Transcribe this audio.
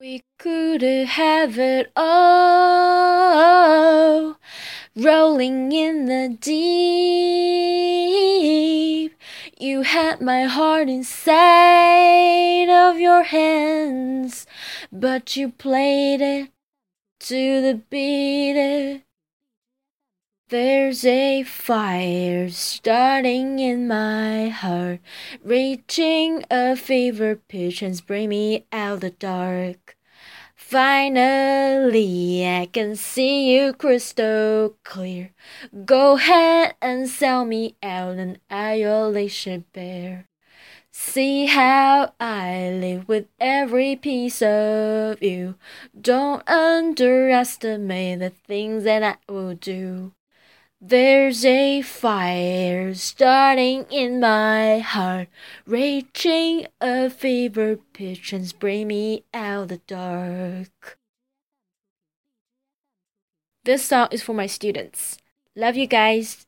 We could have it all, rolling in the deep. You had my heart inside of your hands, but you played it to the beat. There's a fire starting in my heart, reaching a fever pitch and bring me out the dark. Finally, I can see you crystal clear. Go ahead and sell me out an isolation bear. See how I live with every piece of you. Don't underestimate the things that I will do. There's a fire starting in my heart, reaching a fever pitch and bring me out the dark. This song is for my students. Love you guys.